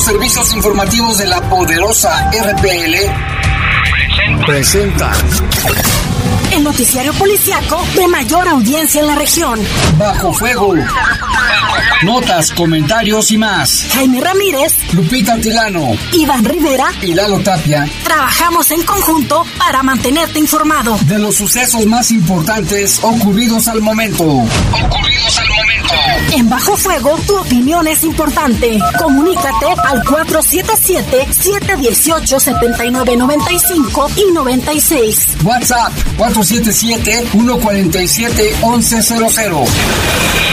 Los servicios informativos de la poderosa RPL presentan el noticiario policiaco de mayor audiencia en la región. Bajo fuego. Notas, comentarios y más. Jaime Ramírez, Lupita Tilano, Iván Rivera y Lalo Tapia. Trabajamos en conjunto para mantenerte informado de los sucesos más importantes ocurridos al momento. Ocurridos al momento. En Bajo Fuego, tu opinión es importante. Comunícate al 477-718-7995 y 96. WhatsApp 477-147-1100.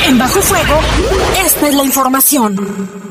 En Bajo Fuego, esta es la información.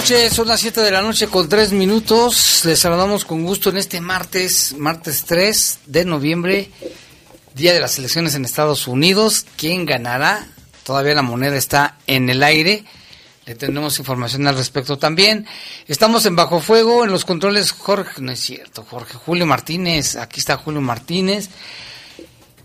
Noches, son las 7 de la noche con 3 minutos. Les saludamos con gusto en este martes, martes 3 de noviembre, día de las elecciones en Estados Unidos. ¿Quién ganará? Todavía la moneda está en el aire. Le tendremos información al respecto también. Estamos en Bajo Fuego, en los controles Jorge, no es cierto, Jorge Julio Martínez. Aquí está Julio Martínez.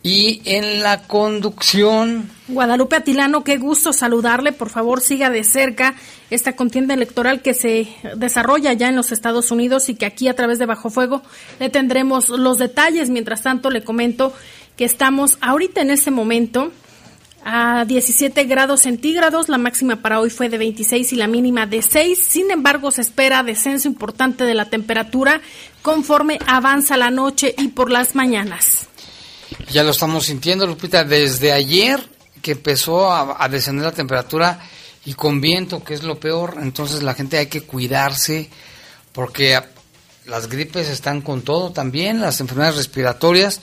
Y en la conducción. Guadalupe Atilano, qué gusto saludarle. Por favor, siga de cerca esta contienda electoral que se desarrolla ya en los Estados Unidos y que aquí a través de Bajo Fuego le tendremos los detalles. Mientras tanto, le comento que estamos ahorita en ese momento a 17 grados centígrados. La máxima para hoy fue de 26 y la mínima de 6. Sin embargo, se espera descenso importante de la temperatura conforme avanza la noche y por las mañanas. Ya lo estamos sintiendo, Lupita, desde ayer que empezó a, descender la temperatura y con viento, que es lo peor, entonces la gente hay que cuidarse porque las gripes están con todo también, las enfermedades respiratorias.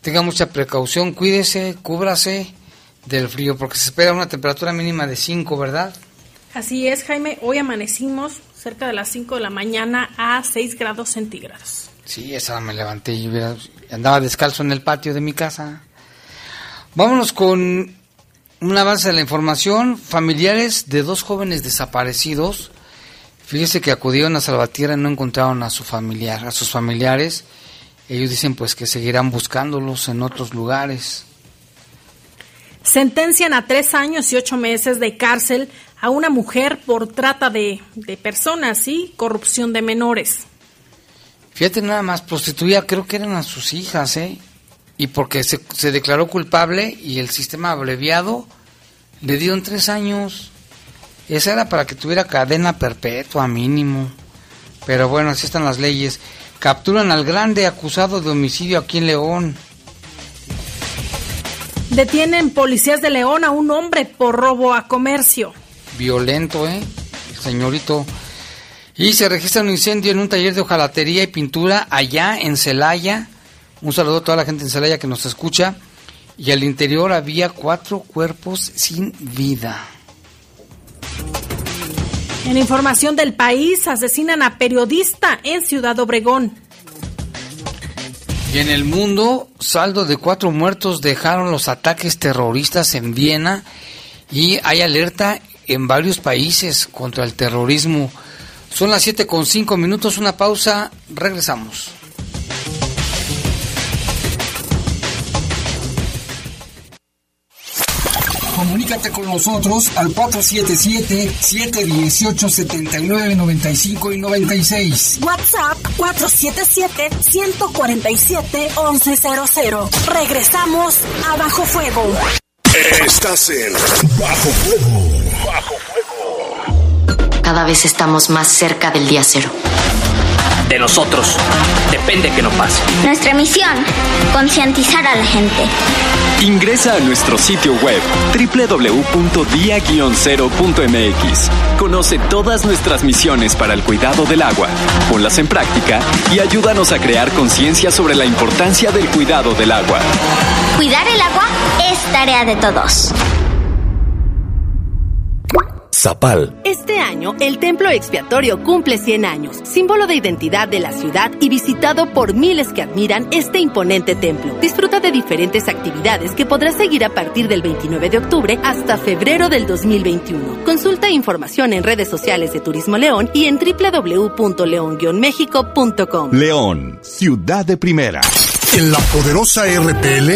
Tenga mucha precaución, cuídese, cúbrase del frío, porque se espera una temperatura mínima de 5, ¿verdad? Así es, Jaime. Hoy amanecimos cerca de las 5 de la mañana a 6 grados centígrados. Sí, esa me levanté y andaba descalzo en el patio de mi casa. Vámonos con un avance de la información. Familiares de dos jóvenes desaparecidos. Fíjese que acudieron a Salvatierra y no encontraron a su familiar, a sus familiares. Ellos dicen pues que seguirán buscándolos en otros lugares. Sentencian a tres años y ocho meses de cárcel a una mujer por trata de, de personas y corrupción de menores. Fíjate nada más, prostituía, creo que eran a sus hijas, ¿eh? Y porque se, se declaró culpable y el sistema abreviado le dieron tres años. Esa era para que tuviera cadena perpetua mínimo. Pero bueno, así están las leyes. Capturan al grande acusado de homicidio aquí en León. Detienen policías de León a un hombre por robo a comercio. Violento, ¿eh? El señorito y se registra un incendio en un taller de hojalatería y pintura allá en Celaya. Un saludo a toda la gente en Celaya que nos escucha. Y al interior había cuatro cuerpos sin vida. En información del país, asesinan a periodista en Ciudad Obregón. Y en el mundo, saldo de cuatro muertos dejaron los ataques terroristas en Viena y hay alerta en varios países contra el terrorismo. Son las 7 con 5 minutos, una pausa, regresamos. Comunícate con nosotros al 477-718-7995 y 96. WhatsApp 477-147-1100. Regresamos a Bajo Fuego. Estás en Bajo Fuego. Bajo cada vez estamos más cerca del día cero. De nosotros depende que no pase. Nuestra misión, concientizar a la gente. Ingresa a nuestro sitio web www.dia-0.mx. Conoce todas nuestras misiones para el cuidado del agua, ponlas en práctica y ayúdanos a crear conciencia sobre la importancia del cuidado del agua. Cuidar el agua es tarea de todos. Zapal. Este año, el templo expiatorio cumple 100 años, símbolo de identidad de la ciudad y visitado por miles que admiran este imponente templo. Disfruta de diferentes actividades que podrás seguir a partir del 29 de octubre hasta febrero del 2021. Consulta información en redes sociales de Turismo León y en www.león-méxico.com. León, ciudad de primera. En la poderosa RPL.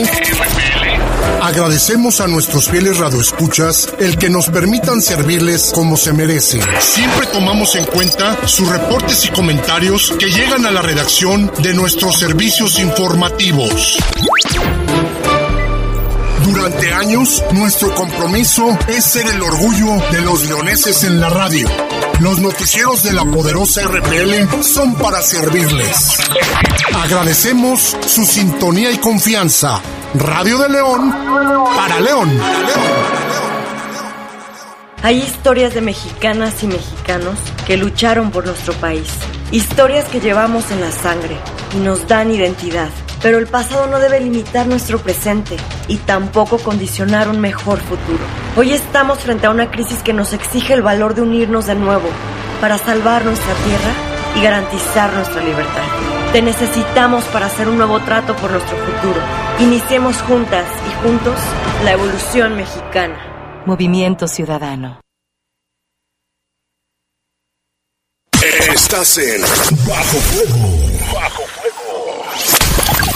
Agradecemos a nuestros fieles radioescuchas el que nos permitan servirles como se merecen. Siempre tomamos en cuenta sus reportes y comentarios que llegan a la redacción de nuestros servicios informativos. Durante años, nuestro compromiso es ser el orgullo de los leoneses en la radio. Los noticieros de la poderosa RPL son para servirles. Agradecemos su sintonía y confianza. Radio de León para León. Hay historias de mexicanas y mexicanos que lucharon por nuestro país. Historias que llevamos en la sangre y nos dan identidad. Pero el pasado no debe limitar nuestro presente y tampoco condicionar un mejor futuro. Hoy estamos frente a una crisis que nos exige el valor de unirnos de nuevo para salvar nuestra tierra y garantizar nuestra libertad. Te necesitamos para hacer un nuevo trato por nuestro futuro. Iniciemos juntas y juntos la evolución mexicana. Movimiento Ciudadano. Estás en Bajo Fuego. Bajo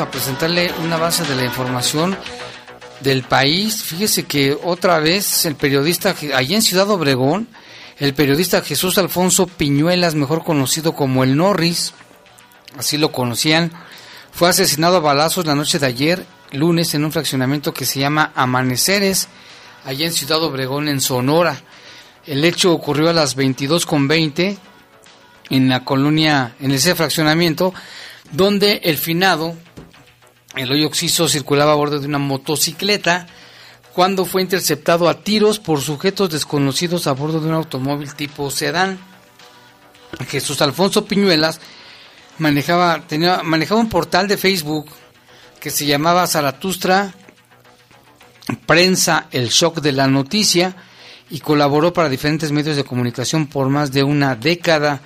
A presentarle una base de la información del país. Fíjese que otra vez el periodista, allí en Ciudad Obregón, el periodista Jesús Alfonso Piñuelas, mejor conocido como el Norris, así lo conocían, fue asesinado a balazos la noche de ayer, lunes, en un fraccionamiento que se llama Amaneceres, allá en Ciudad Obregón, en Sonora. El hecho ocurrió a las 22.20 en la colonia, en ese fraccionamiento, donde el finado, el hoyo oxiso, circulaba a bordo de una motocicleta cuando fue interceptado a tiros por sujetos desconocidos a bordo de un automóvil tipo sedán. Jesús Alfonso Piñuelas manejaba, tenía, manejaba un portal de Facebook que se llamaba Zaratustra Prensa El Shock de la Noticia y colaboró para diferentes medios de comunicación por más de una década.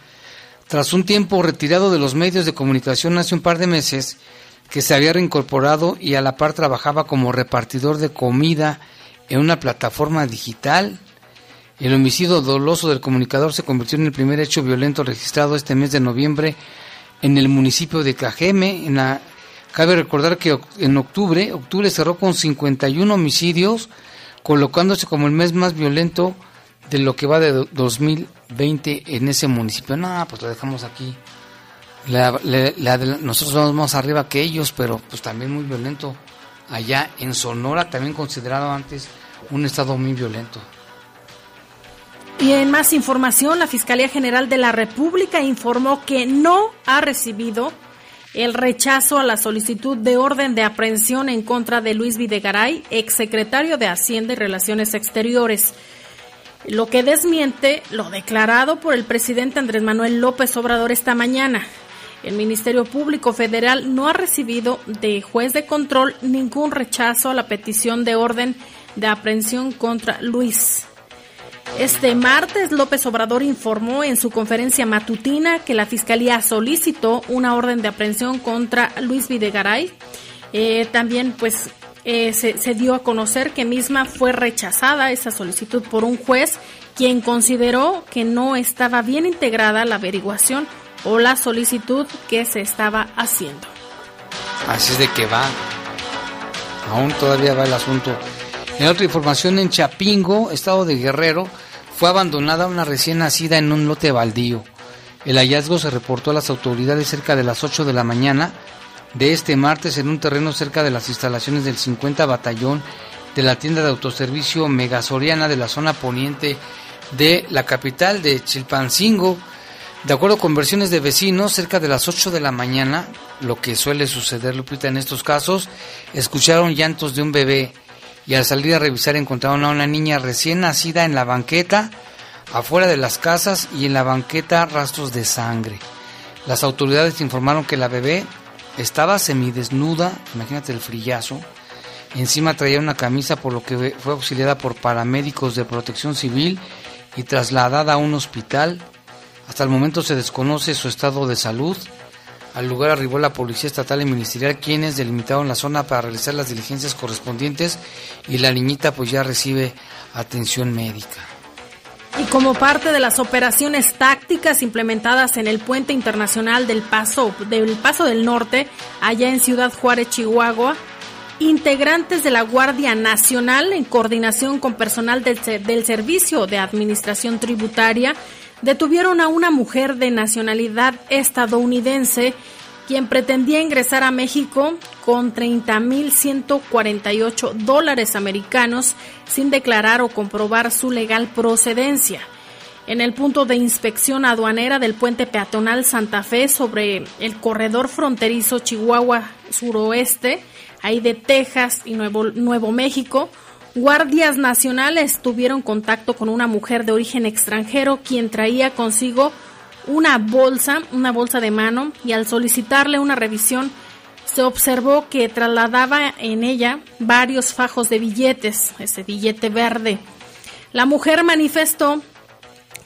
Tras un tiempo retirado de los medios de comunicación hace un par de meses, que se había reincorporado y a la par trabajaba como repartidor de comida en una plataforma digital. El homicidio doloso del comunicador se convirtió en el primer hecho violento registrado este mes de noviembre en el municipio de Cajeme. En la, cabe recordar que en octubre, octubre cerró con 51 homicidios, colocándose como el mes más violento de lo que va de 2020 en ese municipio. No, pues lo dejamos aquí. La, la, nosotros vamos más arriba que ellos, pero pues también muy violento. Allá en Sonora, también considerado antes un estado muy violento. Y en más información, la Fiscalía General de la República informó que no ha recibido el rechazo a la solicitud de orden de aprehensión en contra de Luis Videgaray, exsecretario de Hacienda y Relaciones Exteriores lo que desmiente lo declarado por el presidente Andrés Manuel López Obrador esta mañana. El Ministerio Público Federal no ha recibido de juez de control ningún rechazo a la petición de orden de aprehensión contra Luis. Este martes López Obrador informó en su conferencia matutina que la Fiscalía solicitó una orden de aprehensión contra Luis Videgaray. Eh, también pues eh, se, se, dio a conocer que misma fue rechazada esa solicitud por un juez quien consideró que no estaba bien integrada la averiguación o la solicitud que se estaba haciendo. Así es de que va. Aún todavía va el asunto. En otra información, en Chapingo, estado de Guerrero, fue abandonada una recién nacida en un lote baldío. El hallazgo se reportó a las autoridades cerca de las 8 de la mañana de este martes en un terreno cerca de las instalaciones del 50 Batallón de la tienda de autoservicio Megasoriana de la zona poniente de la capital de Chilpancingo. De acuerdo con versiones de vecinos, cerca de las 8 de la mañana, lo que suele suceder, Lupita, en estos casos, escucharon llantos de un bebé y al salir a revisar encontraron a una niña recién nacida en la banqueta, afuera de las casas y en la banqueta rastros de sangre. Las autoridades informaron que la bebé estaba semidesnuda, imagínate el frillazo, encima traía una camisa por lo que fue auxiliada por paramédicos de protección civil y trasladada a un hospital. Hasta el momento se desconoce su estado de salud. Al lugar arribó la Policía Estatal y Ministerial, quienes delimitaron la zona para realizar las diligencias correspondientes y la niñita pues ya recibe atención médica. Y como parte de las operaciones tácticas implementadas en el puente internacional del Paso del Paso del Norte, allá en Ciudad Juárez, Chihuahua, integrantes de la Guardia Nacional, en coordinación con personal del, del Servicio de Administración Tributaria, detuvieron a una mujer de nacionalidad estadounidense quien pretendía ingresar a México con 30.148 dólares americanos sin declarar o comprobar su legal procedencia. En el punto de inspección aduanera del puente peatonal Santa Fe sobre el corredor fronterizo Chihuahua suroeste, ahí de Texas y Nuevo, Nuevo México, guardias nacionales tuvieron contacto con una mujer de origen extranjero quien traía consigo una bolsa, una bolsa de mano, y al solicitarle una revisión se observó que trasladaba en ella varios fajos de billetes, ese billete verde. La mujer manifestó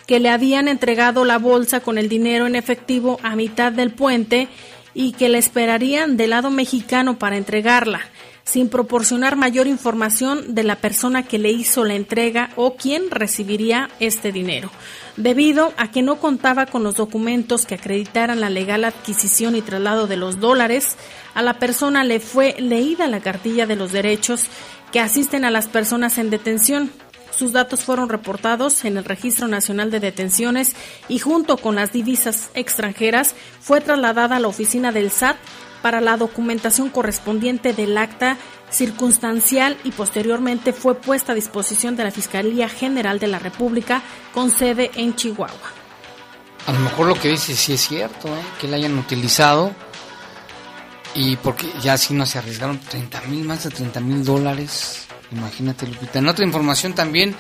que le habían entregado la bolsa con el dinero en efectivo a mitad del puente y que le esperarían del lado mexicano para entregarla, sin proporcionar mayor información de la persona que le hizo la entrega o quién recibiría este dinero debido a que no contaba con los documentos que acreditaran la legal adquisición y traslado de los dólares, a la persona le fue leída la cartilla de los derechos que asisten a las personas en detención. Sus datos fueron reportados en el Registro Nacional de Detenciones y junto con las divisas extranjeras fue trasladada a la oficina del SAT para la documentación correspondiente del acta circunstancial y posteriormente fue puesta a disposición de la Fiscalía General de la República con sede en Chihuahua. A lo mejor lo que dice sí es cierto, ¿eh? que la hayan utilizado y porque ya no se arriesgaron 30 mil, más de 30 mil dólares. Imagínate, Lupita. En otra información también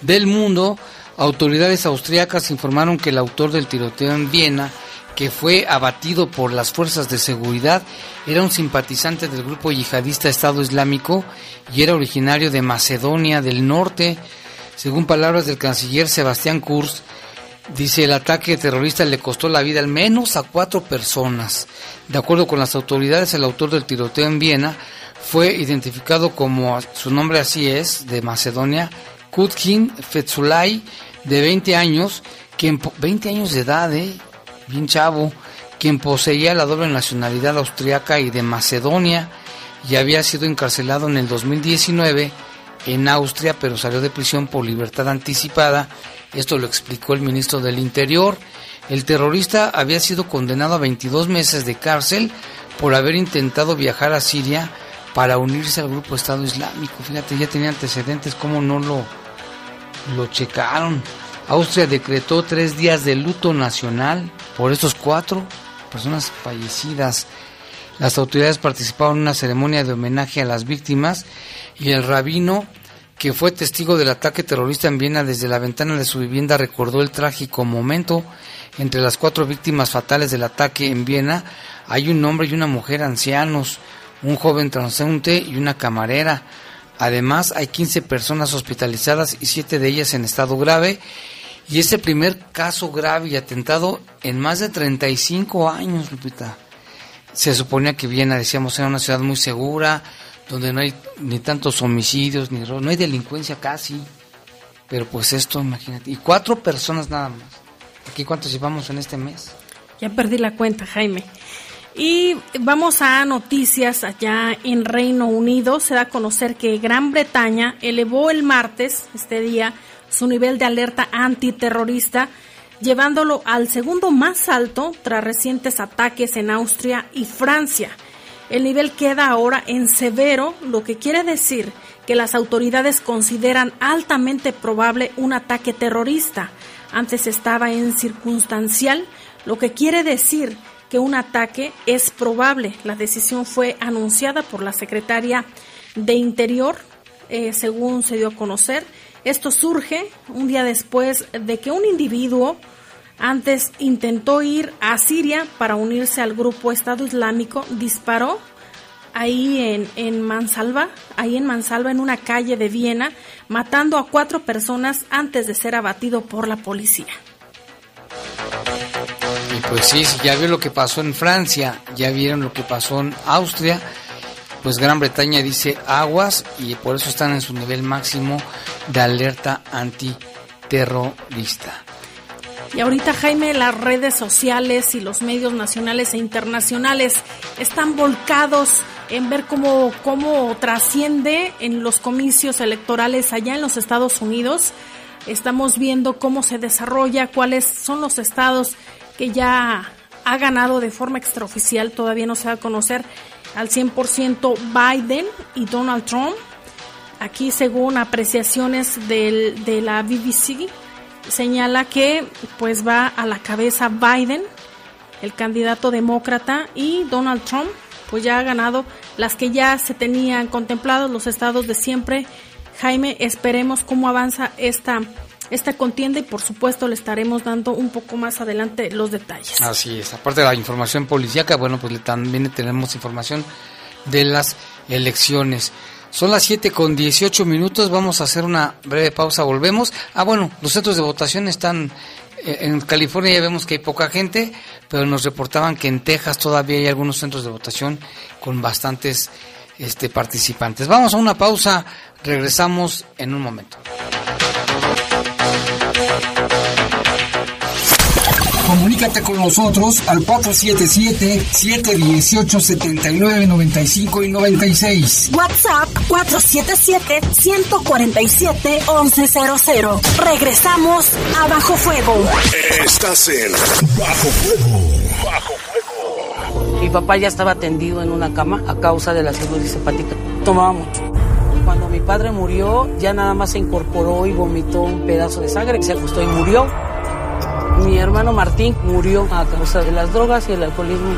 del mundo, autoridades austríacas informaron que el autor del tiroteo en Viena que fue abatido por las fuerzas de seguridad, era un simpatizante del grupo yihadista Estado Islámico y era originario de Macedonia del Norte. Según palabras del canciller Sebastián Kurz, dice el ataque terrorista le costó la vida al menos a cuatro personas. De acuerdo con las autoridades, el autor del tiroteo en Viena fue identificado como, su nombre así es, de Macedonia, Kutkin Fetsulay, de 20 años, que en 20 años de edad, ¿eh? Bien chavo, quien poseía la doble nacionalidad austriaca y de Macedonia y había sido encarcelado en el 2019 en Austria, pero salió de prisión por libertad anticipada. Esto lo explicó el ministro del Interior. El terrorista había sido condenado a 22 meses de cárcel por haber intentado viajar a Siria para unirse al grupo Estado Islámico. Fíjate, ya tenía antecedentes, ¿cómo no lo, lo checaron? Austria decretó tres días de luto nacional por estos cuatro personas fallecidas. Las autoridades participaron en una ceremonia de homenaje a las víctimas y el rabino, que fue testigo del ataque terrorista en Viena desde la ventana de su vivienda, recordó el trágico momento. Entre las cuatro víctimas fatales del ataque en Viena hay un hombre y una mujer ancianos, un joven transeúnte y una camarera. Además, hay 15 personas hospitalizadas y siete de ellas en estado grave y es el primer caso grave y atentado en más de 35 años, Lupita. Se suponía que Viena, decíamos, era una ciudad muy segura, donde no hay ni tantos homicidios, ni no hay delincuencia casi. Pero pues esto, imagínate. Y cuatro personas nada más. ¿Aquí cuántos llevamos en este mes? Ya perdí la cuenta, Jaime. Y vamos a noticias allá en Reino Unido. Se da a conocer que Gran Bretaña elevó el martes, este día, su nivel de alerta antiterrorista, llevándolo al segundo más alto tras recientes ataques en Austria y Francia. El nivel queda ahora en severo, lo que quiere decir que las autoridades consideran altamente probable un ataque terrorista. Antes estaba en circunstancial, lo que quiere decir que un ataque es probable. La decisión fue anunciada por la secretaria de Interior, eh, según se dio a conocer. Esto surge un día después de que un individuo antes intentó ir a Siria para unirse al grupo Estado Islámico, disparó ahí en, en Mansalva, ahí en Mansalva, en una calle de Viena, matando a cuatro personas antes de ser abatido por la policía. Y pues sí, ya vio lo que pasó en Francia, ya vieron lo que pasó en Austria, pues Gran Bretaña dice aguas y por eso están en su nivel máximo de alerta antiterrorista. Y ahorita, Jaime, las redes sociales y los medios nacionales e internacionales están volcados en ver cómo, cómo trasciende en los comicios electorales allá en los Estados Unidos. Estamos viendo cómo se desarrolla, cuáles son los estados que ya ha ganado de forma extraoficial, todavía no se va a conocer al 100% Biden y Donald Trump. Aquí, según apreciaciones del, de la BBC, señala que pues va a la cabeza Biden, el candidato demócrata, y Donald Trump pues ya ha ganado las que ya se tenían contemplados los estados de siempre. Jaime, esperemos cómo avanza esta esta contienda y por supuesto le estaremos dando un poco más adelante los detalles. Así es, aparte de la información policíaca, bueno, pues también tenemos información de las elecciones. Son las 7 con 18 minutos, vamos a hacer una breve pausa, volvemos. Ah, bueno, los centros de votación están eh, en California ya vemos que hay poca gente, pero nos reportaban que en Texas todavía hay algunos centros de votación con bastantes este, participantes. Vamos a una pausa, regresamos en un momento. Comunícate con nosotros al 477-718-7995 y 96. WhatsApp 477-147-1100. Regresamos a Bajo Fuego. Estás en Bajo Fuego. Bajo Fuego. Mi papá ya estaba tendido en una cama a causa de la cirugía hepática. Tomaba mucho. Cuando mi padre murió, ya nada más se incorporó y vomitó un pedazo de sangre, se acostó y murió. Mi hermano Martín murió a causa de las drogas y el alcoholismo.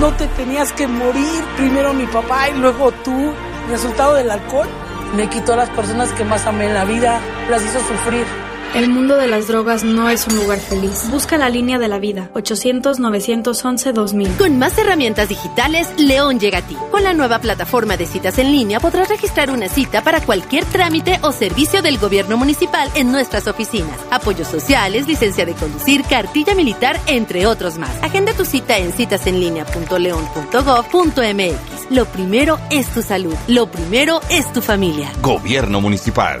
No te tenías que morir, primero mi papá y luego tú. Resultado del alcohol me quitó a las personas que más amé en la vida, las hizo sufrir. El mundo de las drogas no es un lugar feliz. Busca la línea de la vida. 800-911-2000. Con más herramientas digitales, León llega a ti. Con la nueva plataforma de citas en línea podrás registrar una cita para cualquier trámite o servicio del gobierno municipal en nuestras oficinas. Apoyos sociales, licencia de conducir, cartilla militar, entre otros más. Agenda tu cita en citasenlinea.león.gov.mx. Lo primero es tu salud. Lo primero es tu familia. Gobierno municipal.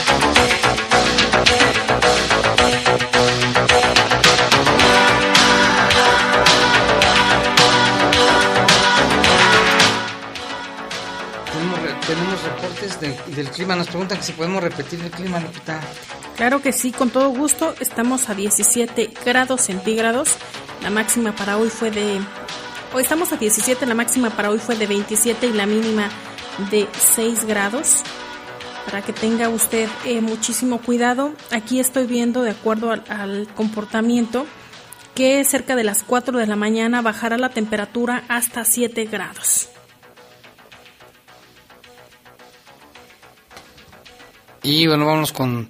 Del clima. Nos preguntan si podemos repetir el clima, Lupita. Claro que sí, con todo gusto. Estamos a 17 grados centígrados. La máxima para hoy fue de... Hoy estamos a 17, la máxima para hoy fue de 27 y la mínima de 6 grados. Para que tenga usted eh, muchísimo cuidado. Aquí estoy viendo, de acuerdo al, al comportamiento, que cerca de las 4 de la mañana bajará la temperatura hasta 7 grados. Y bueno, vamos con,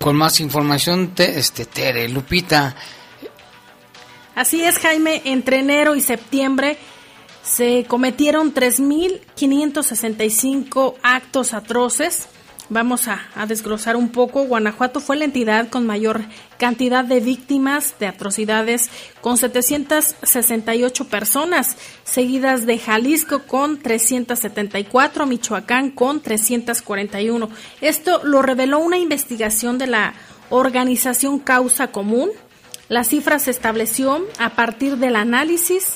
con más información. Te, este, Tere, Lupita. Así es, Jaime. Entre enero y septiembre se cometieron 3.565 actos atroces. Vamos a, desglosar un poco. Guanajuato fue la entidad con mayor cantidad de víctimas de atrocidades, con 768 personas, seguidas de Jalisco con 374, Michoacán con 341. Esto lo reveló una investigación de la organización Causa Común. La cifra se estableció a partir del análisis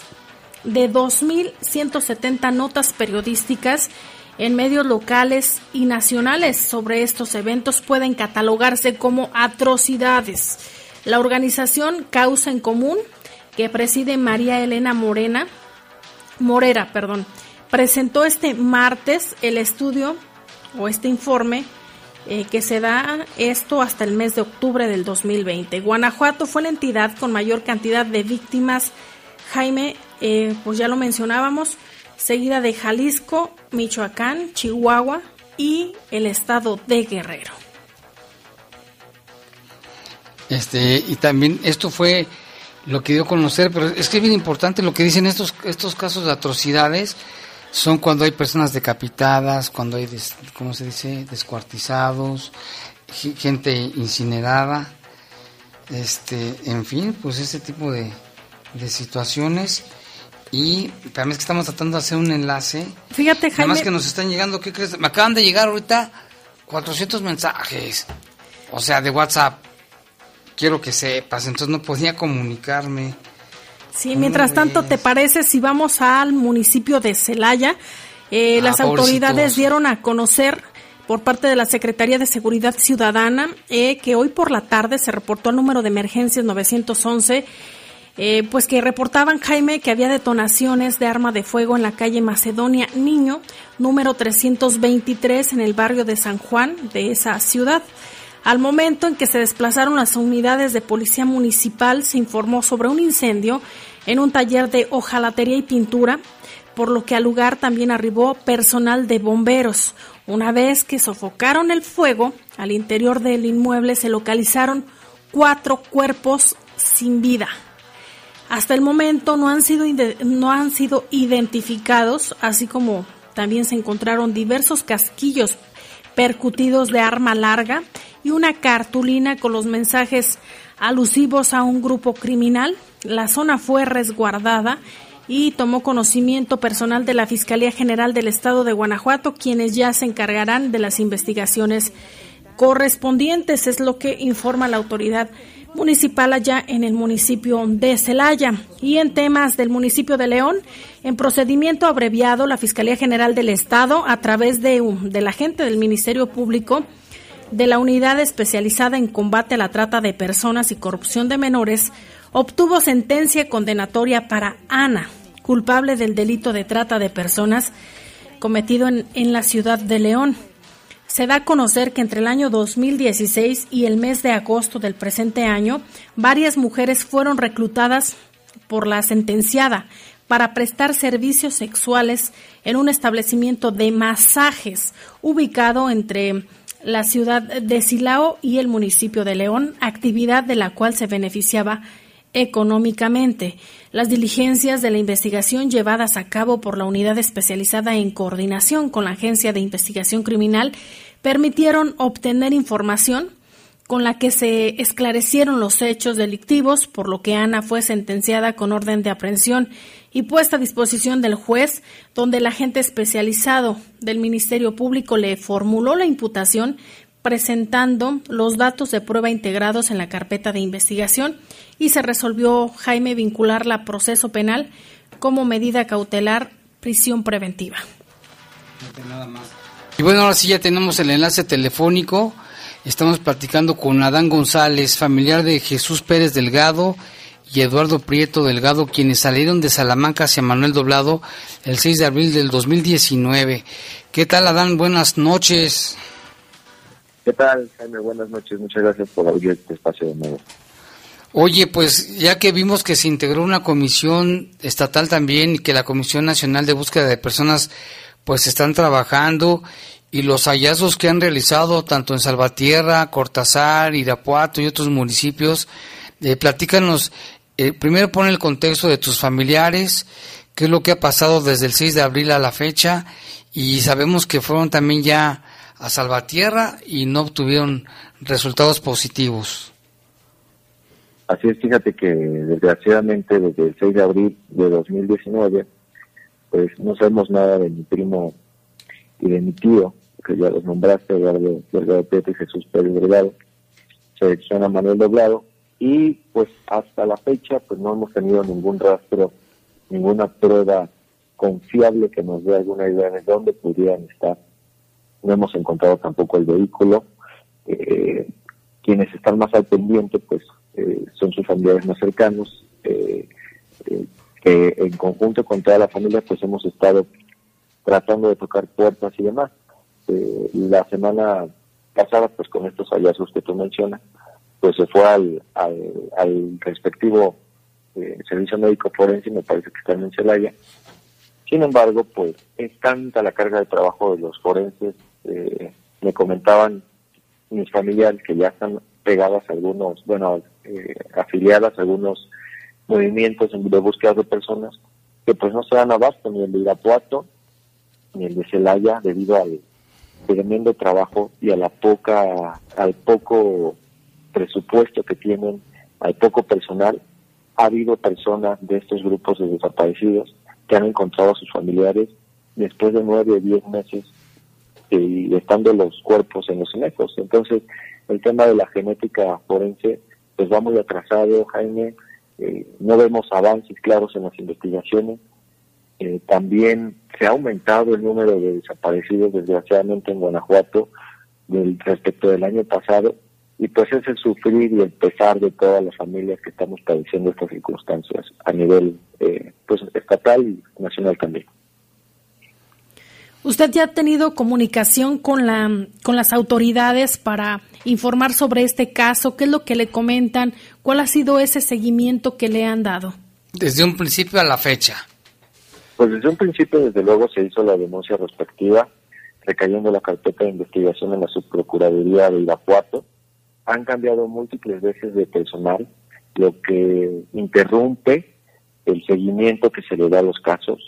de 2.170 notas periodísticas en medios locales y nacionales sobre estos eventos pueden catalogarse como atrocidades. La organización Causa en Común, que preside María Elena Morena, Morera, perdón, presentó este martes el estudio o este informe eh, que se da esto hasta el mes de octubre del 2020. Guanajuato fue la entidad con mayor cantidad de víctimas. Jaime, eh, pues ya lo mencionábamos, seguida de Jalisco, Michoacán, Chihuahua y el estado de Guerrero. Este, y también esto fue lo que dio a conocer, pero es que es bien importante lo que dicen estos, estos casos de atrocidades, son cuando hay personas decapitadas, cuando hay, ¿cómo se dice?, descuartizados, gente incinerada, este, en fin, pues ese tipo de, de situaciones y también es que estamos tratando de hacer un enlace. Fíjate, Jaime. Además que nos están llegando, ¿qué crees? Me acaban de llegar ahorita 400 mensajes. O sea, de WhatsApp. Quiero que sepas, entonces no podía comunicarme. Sí, mientras tanto, ¿te parece si vamos al municipio de Celaya? Eh, ah, las autoridades dieron a conocer por parte de la Secretaría de Seguridad Ciudadana eh, que hoy por la tarde se reportó el número de emergencias 911 eh, pues que reportaban, Jaime, que había detonaciones de arma de fuego en la calle Macedonia Niño, número 323, en el barrio de San Juan de esa ciudad. Al momento en que se desplazaron las unidades de policía municipal, se informó sobre un incendio en un taller de hojalatería y pintura, por lo que al lugar también arribó personal de bomberos. Una vez que sofocaron el fuego, al interior del inmueble se localizaron cuatro cuerpos sin vida. Hasta el momento no han sido, no han sido identificados, así como también se encontraron diversos casquillos percutidos de arma larga y una cartulina con los mensajes alusivos a un grupo criminal. La zona fue resguardada y tomó conocimiento personal de la Fiscalía General del Estado de Guanajuato, quienes ya se encargarán de las investigaciones correspondientes, es lo que informa la autoridad municipal allá en el municipio de Celaya. Y en temas del municipio de León, en procedimiento abreviado, la Fiscalía General del Estado, a través de, de la gente del Ministerio Público, de la Unidad Especializada en Combate a la Trata de Personas y Corrupción de Menores, obtuvo sentencia condenatoria para Ana, culpable del delito de trata de personas cometido en, en la ciudad de León se da a conocer que entre el año 2016 y el mes de agosto del presente año, varias mujeres fueron reclutadas por la sentenciada para prestar servicios sexuales en un establecimiento de masajes ubicado entre la ciudad de Silao y el municipio de León, actividad de la cual se beneficiaba económicamente. Las diligencias de la investigación llevadas a cabo por la unidad especializada en coordinación con la Agencia de Investigación Criminal permitieron obtener información con la que se esclarecieron los hechos delictivos, por lo que Ana fue sentenciada con orden de aprehensión y puesta a disposición del juez, donde el agente especializado del Ministerio Público le formuló la imputación presentando los datos de prueba integrados en la carpeta de investigación y se resolvió Jaime vincularla a proceso penal como medida cautelar prisión preventiva. Y bueno, ahora sí ya tenemos el enlace telefónico. Estamos platicando con Adán González, familiar de Jesús Pérez Delgado y Eduardo Prieto Delgado, quienes salieron de Salamanca hacia Manuel Doblado el 6 de abril del 2019. ¿Qué tal, Adán? Buenas noches. ¿Qué tal, Jaime? Buenas noches. Muchas gracias por abrir este espacio de nuevo. Oye, pues ya que vimos que se integró una comisión estatal también y que la Comisión Nacional de Búsqueda de Personas pues están trabajando y los hallazgos que han realizado tanto en Salvatierra, Cortázar, Irapuato y otros municipios, eh, platícanos, eh, primero pon el contexto de tus familiares, qué es lo que ha pasado desde el 6 de abril a la fecha y sabemos que fueron también ya a Salvatierra y no obtuvieron resultados positivos. Así es, fíjate que desgraciadamente desde el 6 de abril de 2019, pues no sabemos nada de mi primo y de mi tío, que ya los nombraste, Eduardo Delgado y Jesús Pérez Delgado, selecciona Manuel Doblado, y pues hasta la fecha pues no hemos tenido ningún rastro, ninguna prueba confiable que nos dé alguna idea de dónde pudieran estar. No hemos encontrado tampoco el vehículo. Eh, quienes están más al pendiente pues eh, son sus familiares más cercanos, eh, que en conjunto con toda la familia pues hemos estado tratando de tocar puertas y demás. la semana pasada pues con estos hallazgos que tú mencionas, pues se fue al, al, respectivo eh, servicio médico forense, me parece que está en Celaya. Sin embargo, pues es tanta la carga de trabajo de los forenses, eh, me comentaban mis familiares que ya están pegadas algunos, bueno, eh, afiliadas a algunos movimientos de búsqueda de personas, que pues no se dan abasto ni el de Irapuato ni el de Celaya debido al tremendo trabajo y a la poca, al poco presupuesto que tienen, hay poco personal, ha habido personas de estos grupos de desaparecidos que han encontrado a sus familiares después de nueve o diez meses y estando los cuerpos en los inejos. Entonces, el tema de la genética forense pues va muy atrasado, Jaime, eh, no vemos avances claros en las investigaciones. Eh, también se ha aumentado el número de desaparecidos, desgraciadamente, en Guanajuato del, respecto del año pasado y pues es el sufrir y el pesar de todas las familias que estamos padeciendo estas circunstancias a nivel eh, pues estatal y nacional también. ¿Usted ya ha tenido comunicación con la con las autoridades para informar sobre este caso? ¿Qué es lo que le comentan? ¿Cuál ha sido ese seguimiento que le han dado? Desde un principio a la fecha. Pues desde un principio, desde luego, se hizo la denuncia respectiva, recayendo la carpeta de investigación en la subprocuraduría de Irapuato han cambiado múltiples veces de personal, lo que interrumpe el seguimiento que se le da a los casos.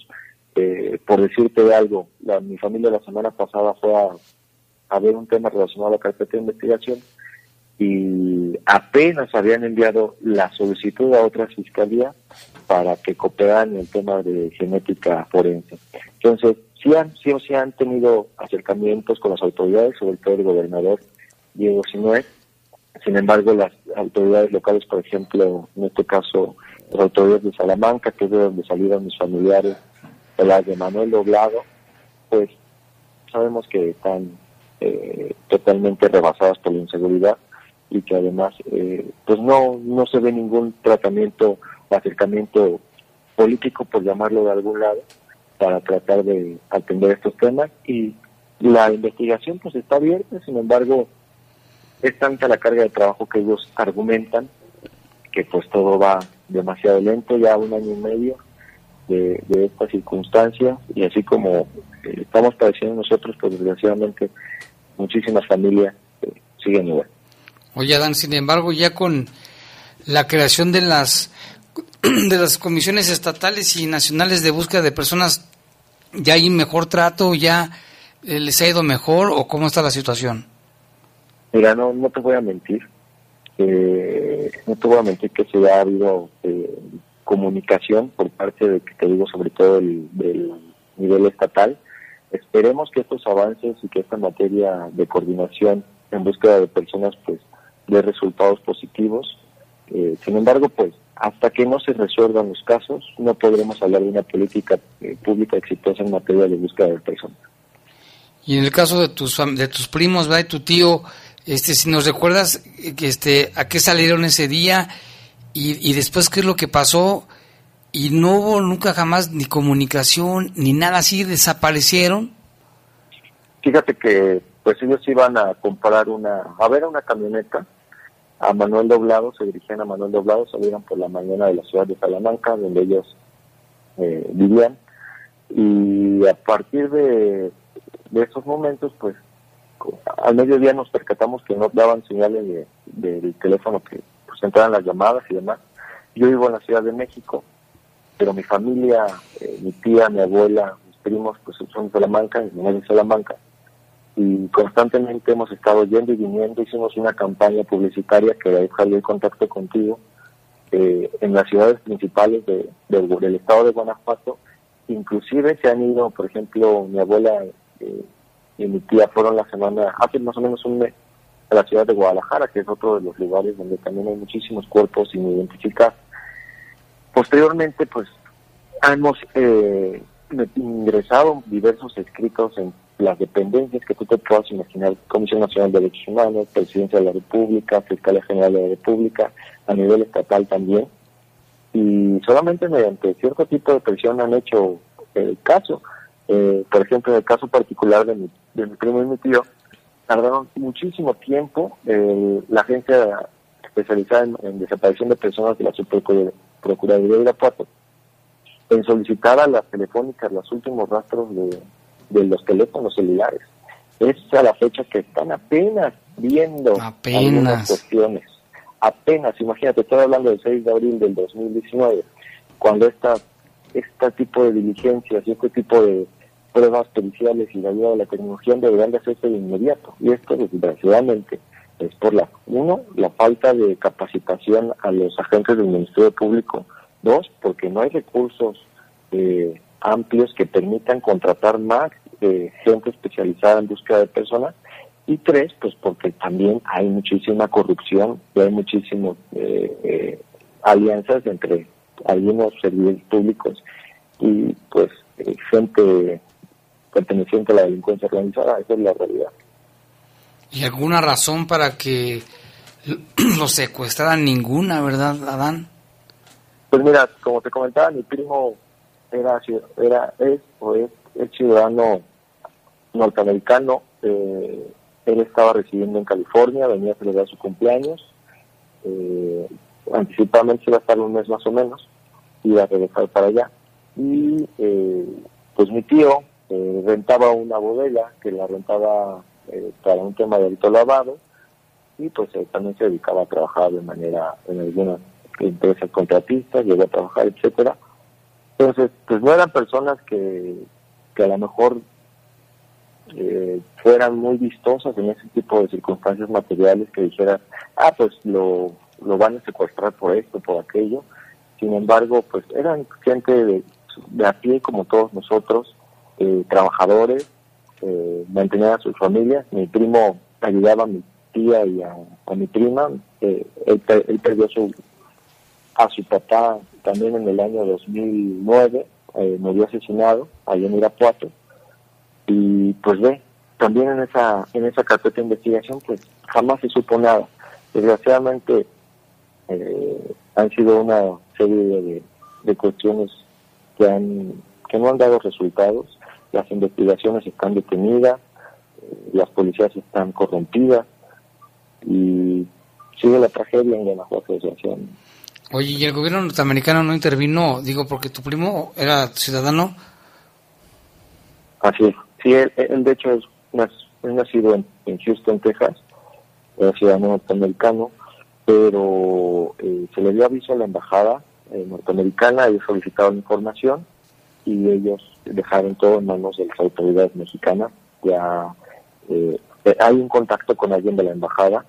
Eh, por decirte algo, la, mi familia la semana pasada fue a, ver un tema relacionado a la carpeta de investigación y apenas habían enviado la solicitud a otras fiscalías para que cooperaran en el tema de genética forense. Entonces, sí, han, sí, sí han tenido acercamientos con las autoridades, sobre todo el gobernador Diego Sinué, sin embargo, las autoridades locales, por ejemplo, en este caso, las autoridades de Salamanca, que es de donde salieron mis familiares, las de Manuel Doblado, pues sabemos que están eh, totalmente rebasadas por la inseguridad y que además eh, pues no no se ve ningún tratamiento o acercamiento político por llamarlo de algún lado para tratar de atender estos temas. Y la investigación pues está abierta sin embargo es tanta la carga de trabajo que ellos argumentan que pues todo va demasiado lento, ya un año y medio de, de esta circunstancia y así como eh, estamos padeciendo nosotros, pues desgraciadamente muchísimas familias eh, siguen igual. Oye, Dan, sin embargo, ya con la creación de las de las comisiones estatales y nacionales de búsqueda de personas, ¿ya hay mejor trato? ¿Ya eh, les ha ido mejor o cómo está la situación? Mira, no, no te voy a mentir. Eh, no te voy a mentir que se ha habido eh, comunicación por parte de, que te digo, sobre todo el, del nivel estatal. Esperemos que estos avances y que esta materia de coordinación en búsqueda de personas pues dé resultados positivos. Eh, sin embargo, pues hasta que no se resuelvan los casos, no podremos hablar de una política pública exitosa en materia de búsqueda de personas. Y en el caso de tus de tus primos, ¿va? tu tío, este, si nos recuerdas que este, a qué salieron ese día y, después qué es lo que pasó y no hubo nunca jamás ni comunicación ni nada así, desaparecieron. Fíjate que pues ellos iban a comprar una, a ver una camioneta a Manuel Doblado, se dirigían a Manuel Doblado, salieron por la mañana de la ciudad de Salamanca, donde ellos eh, vivían, y a partir de, de esos momentos, pues al mediodía nos percatamos que no daban señales de, del teléfono que pues entraran las llamadas y demás. Yo vivo en la Ciudad de México, pero mi familia, eh, mi tía, mi abuela, mis primos, pues son de Salamanca, mi mamá de Salamanca. y constantemente hemos estado yendo y viniendo. Hicimos una campaña publicitaria que ahí salió en contacto contigo eh, en las ciudades principales de, del estado de Guanajuato. Inclusive se han ido, por ejemplo, mi abuela eh, y mi tía fueron la semana, hace más o menos un mes, a la ciudad de Guadalajara, que es otro de los lugares donde también hay muchísimos cuerpos sin identificar. Posteriormente, pues, hemos eh, ingresado diversos escritos en las dependencias que tú te puedas imaginar, Comisión Nacional de Derechos Humanos, Presidencia de la República, Fiscalía General de la República, a nivel estatal también, y solamente mediante cierto tipo de presión han hecho el caso. Eh, por ejemplo, en el caso particular de mi, de mi primo y mi tío, tardaron muchísimo tiempo eh, la agencia especializada en, desaparición de personas de la Procuraduría de Irapuato en solicitar a las telefónicas los últimos rastros de, los teléfonos celulares. Es a la fecha que están apenas viendo algunas cuestiones. Apenas, imagínate, estoy hablando del 6 de abril del 2019, cuando esta, este tipo de diligencias y este tipo de pruebas periciales y la ayuda de la tecnología deberán de hacerse de inmediato. Y esto, desgraciadamente, es por la, uno, la falta de capacitación a los agentes del Ministerio Público. Dos, porque no hay recursos eh, amplios que permitan contratar más eh, gente especializada en búsqueda de personas. Y tres, pues porque también hay muchísima corrupción y hay muchísimas eh, alianzas entre algunos servidores públicos y pues gente perteneciente a la delincuencia organizada, esa es la realidad. ¿Y alguna razón para que lo secuestraran? Ninguna, ¿verdad, Adán? Pues mira, como te comentaba, mi primo era, era es o es, ciudadano norteamericano. Eh, él estaba residiendo en California, venía a celebrar su cumpleaños. Eh, anticipadamente iba a estar un mes más o menos, iba a regresar para allá. Y eh, pues mi tío, eh, rentaba una bodega que la rentaba eh, para un tema de alto lavado y pues eh, también se dedicaba a trabajar de manera en algunas empresas contratistas, llegó a trabajar, etcétera. Entonces, pues no eran personas que, que a lo mejor fueran muy vistosas en ese tipo de circunstancias materiales que dijeran, ah, pues lo, lo van a secuestrar por esto, por aquello. Sin embargo, pues eran gente de a pie como todos nosotros, eh, trabajadores, eh, a sus familias. Mi primo ayudaba a mi tía y a, mi prima. Eh, él, perdió su, a su papá también en el año 2009, eh, murió asesinado allá en Irapuato. Y pues ve, también en esa, en esa carpeta de investigación, pues jamás se supo nada. Desgraciadamente han sido una serie de, de cuestiones que han que no han dado resultados las investigaciones están detenidas, eh, las policías están corrompidas y sigue la tragedia en Guanajuato desgraciadamente. Oye, ¿y el gobierno norteamericano no intervino? Digo, porque tu primo era ciudadano. Así es. Sí, él, de hecho es, nacido en, Houston, Texas, era ciudadano norteamericano, pero eh, se le dio aviso a la embajada eh, norteamericana, y solicitaron información y ellos dejaron todo en manos de las autoridades mexicanas. Ya eh, hay un contacto con alguien de la embajada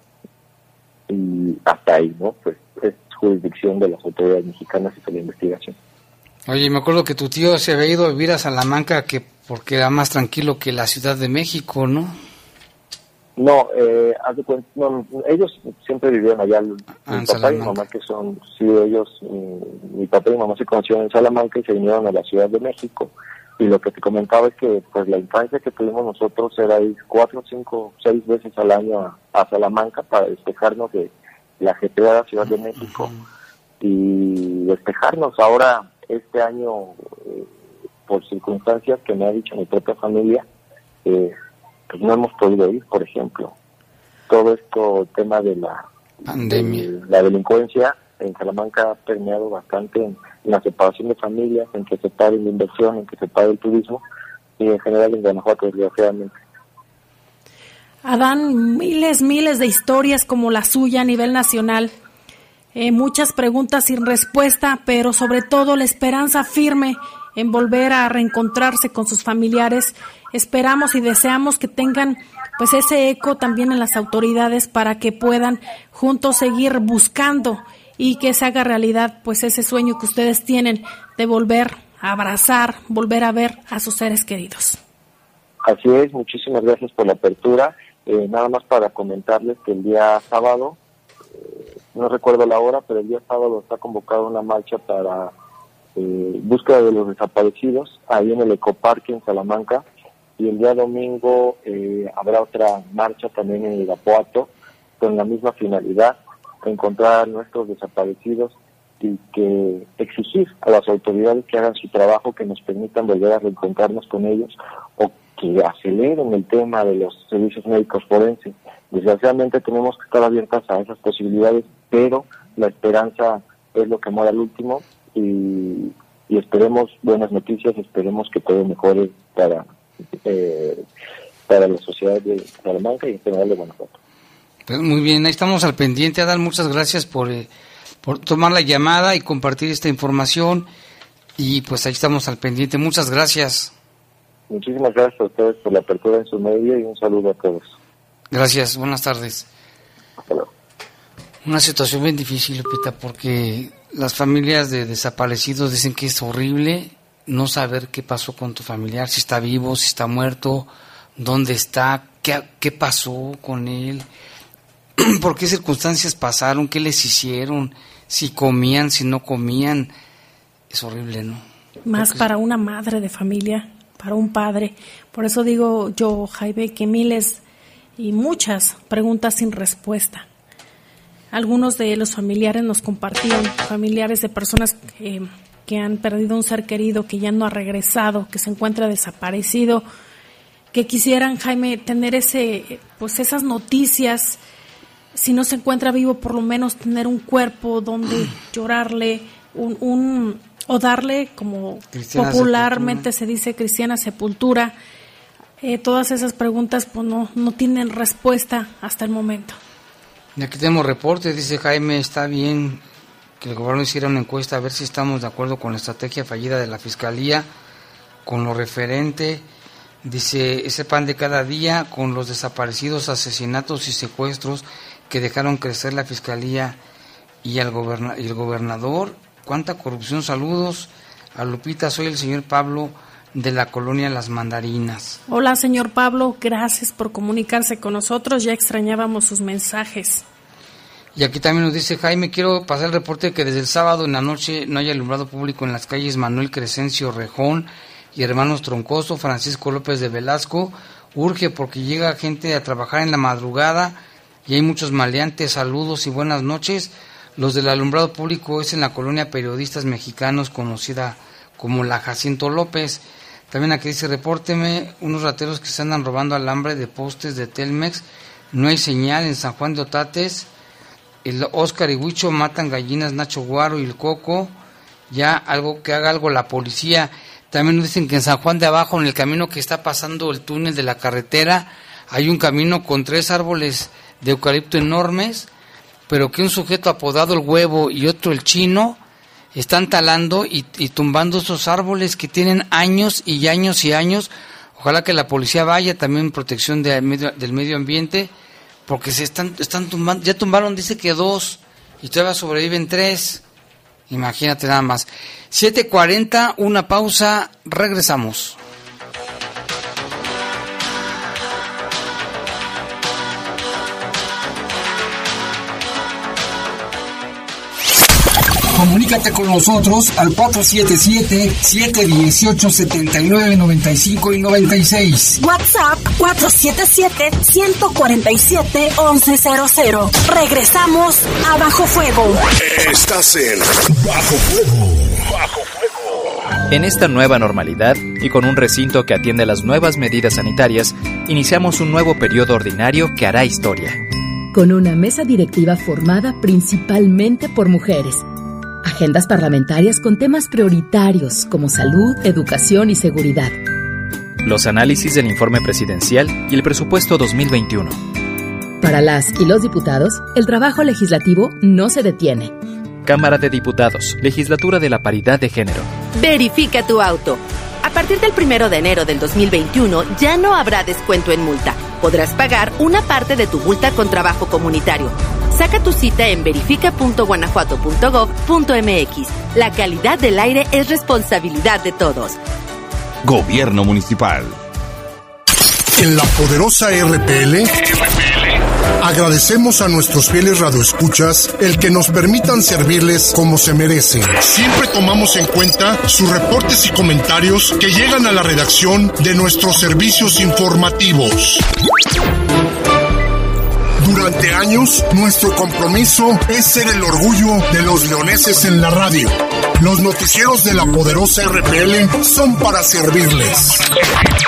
y hasta ahí, ¿no? Pues es jurisdicción de las autoridades mexicanas y la investigación. Oye, me acuerdo que tu tío se había ido a vivir a Salamanca que porque era más tranquilo que la Ciudad de México, ¿no? No, eh, ellos siempre vivieron allá. Ah, mi papá y mi mamá, que son, sí, ellos, mi, papá y mi mamá se conocieron en Salamanca y se vinieron a la Ciudad de México. Y lo que te comentaba es que pues la infancia que tuvimos nosotros era ir cuatro, cinco, seis veces al año a, Salamanca para despejarnos de la GTA de la Ciudad de México y despejarnos. Ahora, este año, eh, por circunstancias que me ha dicho mi propia familia, eh, pues no hemos podido ir, por ejemplo. Todo esto, tema de la pandemia, la delincuencia en Salamanca ha permeado bastante en, la separación de familias, en que se pare la inversión, en que se pare el turismo y en general en Guanajuato, desgraciadamente. Adán, miles, miles de historias como la suya a nivel nacional. Eh, muchas preguntas sin respuesta, pero sobre todo la esperanza firme en volver a reencontrarse con sus familiares. Esperamos y deseamos que tengan pues ese eco también en las autoridades para que puedan juntos seguir buscando y que se haga realidad pues ese sueño que ustedes tienen de volver a abrazar, volver a ver a sus seres queridos. Así es, muchísimas gracias por la apertura. Eh, nada más para comentarles que el día sábado, eh, no recuerdo la hora, pero el día sábado está convocada una marcha para eh, búsqueda de los desaparecidos ahí en el Ecoparque en Salamanca y el día domingo eh, habrá otra marcha también en Irapuato con la misma finalidad, encontrar a nuestros desaparecidos y que exigir a las autoridades que hagan su trabajo, que nos permitan volver a reencontrarnos con ellos o que aceleren el tema de los servicios médicos forenses. Desgraciadamente tenemos que estar abiertas a esas posibilidades, pero la esperanza es lo que mora al último y, y esperemos buenas noticias, esperemos que todo mejore para eh, para la sociedad de Salamanca y en general de Guanajuato. Pues muy bien, ahí estamos al pendiente, Adal, muchas gracias por, eh, por tomar la llamada y compartir esta información y pues ahí estamos al pendiente, muchas gracias. Muchísimas gracias a ustedes por la apertura en su medio y un saludo a todos. Gracias, buenas tardes. Una situación bien difícil, Lupita, porque las familias de desaparecidos dicen que es horrible no saber qué pasó con tu familiar, si está vivo, si está muerto, dónde está, qué, qué pasó con él, por qué circunstancias pasaron, qué les hicieron, si comían, si no comían. Es horrible, ¿no? Más para una madre de familia, para un padre. Por eso digo yo, Jaime, que miles y muchas preguntas sin respuesta. Algunos de los familiares nos compartían, familiares de personas que que han perdido un ser querido, que ya no ha regresado, que se encuentra desaparecido, que quisieran, Jaime, tener ese, pues esas noticias, si no se encuentra vivo, por lo menos tener un cuerpo donde llorarle, un, un o darle, como popularmente se dice, cristiana sepultura. Eh, todas esas preguntas pues no, no tienen respuesta hasta el momento. Y aquí tenemos reportes, dice Jaime, está bien, que el gobierno hiciera una encuesta a ver si estamos de acuerdo con la estrategia fallida de la Fiscalía, con lo referente, dice, ese pan de cada día, con los desaparecidos, asesinatos y secuestros que dejaron crecer la Fiscalía y, el gobernador. ¿Cuánta corrupción? Saludos a Lupita, soy el señor Pablo de la colonia Las Mandarinas. Hola, señor Pablo, gracias por comunicarse con nosotros, ya extrañábamos sus mensajes. Y aquí también nos dice Jaime, quiero pasar el reporte que desde el sábado en la noche no hay alumbrado público en las calles Manuel Crescencio Rejón y Hermanos Troncoso, Francisco López de Velasco. Urge porque llega gente a trabajar en la madrugada y hay muchos maleantes. Saludos y buenas noches. Los del alumbrado público es en la colonia Periodistas Mexicanos conocida como la Jacinto López. También aquí dice, repórteme unos rateros que se andan robando alambre de postes de Telmex. No hay señal en San Juan de Otates el Oscar y Huicho matan gallinas, Nacho Guaro y el Coco, ya algo que haga algo la policía. También nos dicen que en San Juan de Abajo, en el camino que está pasando el túnel de la carretera, hay un camino con tres árboles de eucalipto enormes, pero que un sujeto apodado el huevo y otro el chino están talando y, tumbando esos árboles que tienen años y años y años. Ojalá que la policía vaya, también en protección del medio ambiente porque se están, están tumbando, ya tumbaron, dice que dos, y todavía sobreviven tres. Imagínate nada más. 7.40, una pausa, regresamos. Comunícate con nosotros al 477-718-7995 y 96. WhatsApp 477-147-1100. Regresamos a Bajo Fuego. Estás en Bajo Fuego. Bajo Fuego. En esta nueva normalidad y con un recinto que atiende las nuevas medidas sanitarias, iniciamos un nuevo periodo ordinario que hará historia. Con una mesa directiva formada principalmente por mujeres agendas parlamentarias con temas prioritarios como salud, educación y seguridad. Los análisis del informe presidencial y el presupuesto 2021. Para las y los diputados, el trabajo legislativo no se detiene. Cámara de Diputados, Legislatura de la Paridad de Género. Verifica tu auto. A partir del primero de enero del 2021 ya no habrá descuento en multa. Podrás pagar una parte de tu multa con trabajo comunitario. Saca tu cita en verifica.guanajuato.gov.mx. La calidad del aire es responsabilidad de todos. Gobierno Municipal. En la poderosa RPL, agradecemos a nuestros fieles radioescuchas el que nos permitan servirles como se merecen. Siempre tomamos en cuenta sus reportes y comentarios que llegan a la redacción de nuestros servicios informativos. Durante años, nuestro compromiso es ser el orgullo de los leoneses en la radio. Los noticieros de la poderosa RPL son para servirles.